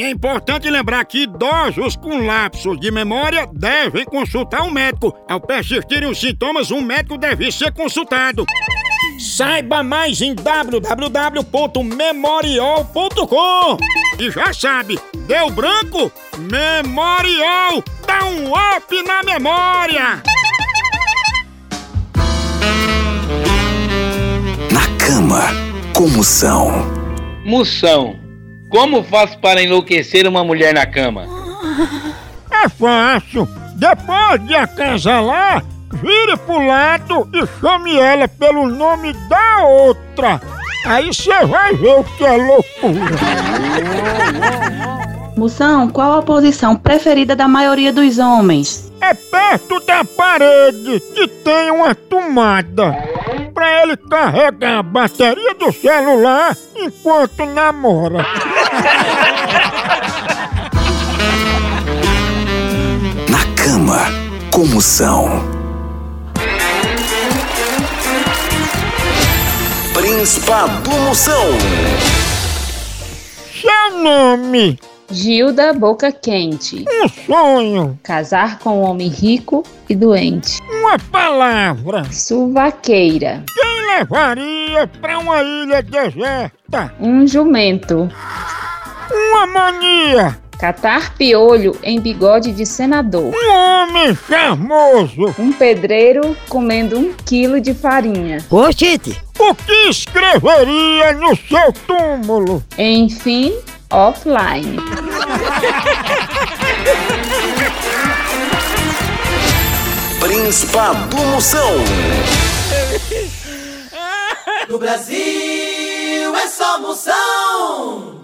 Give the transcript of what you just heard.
E é importante lembrar que idosos com lapsos de memória devem consultar um médico. Ao persistirem os sintomas, um médico deve ser consultado. Saiba mais em www.memorial.com. E já sabe, deu branco? Memorial! Dá um up na memória! Na cama, como são? Moção. Como faço para enlouquecer uma mulher na cama? É fácil. Depois de acasalar, vire pro lado e chame ela pelo nome da outra. Aí você vai ver o que é loucura. Moção, qual a posição preferida da maioria dos homens? É perto da parede que tem uma tomada. Pra ele carregar a bateria do celular enquanto namora. Na cama, como são? Príncipa do Moção. Seu nome, Gilda Boca Quente. um sonho, Casar com um homem rico e doente. uma palavra. Suvaqueira. Quem levaria pra uma ilha deserta? Um jumento. Uma mania. Catar piolho em bigode de senador. Um homem charmoso. Um pedreiro comendo um quilo de farinha. Oxente, O que escreveria no seu túmulo? Enfim, offline. Príncipa do Moção. No Brasil é só moção.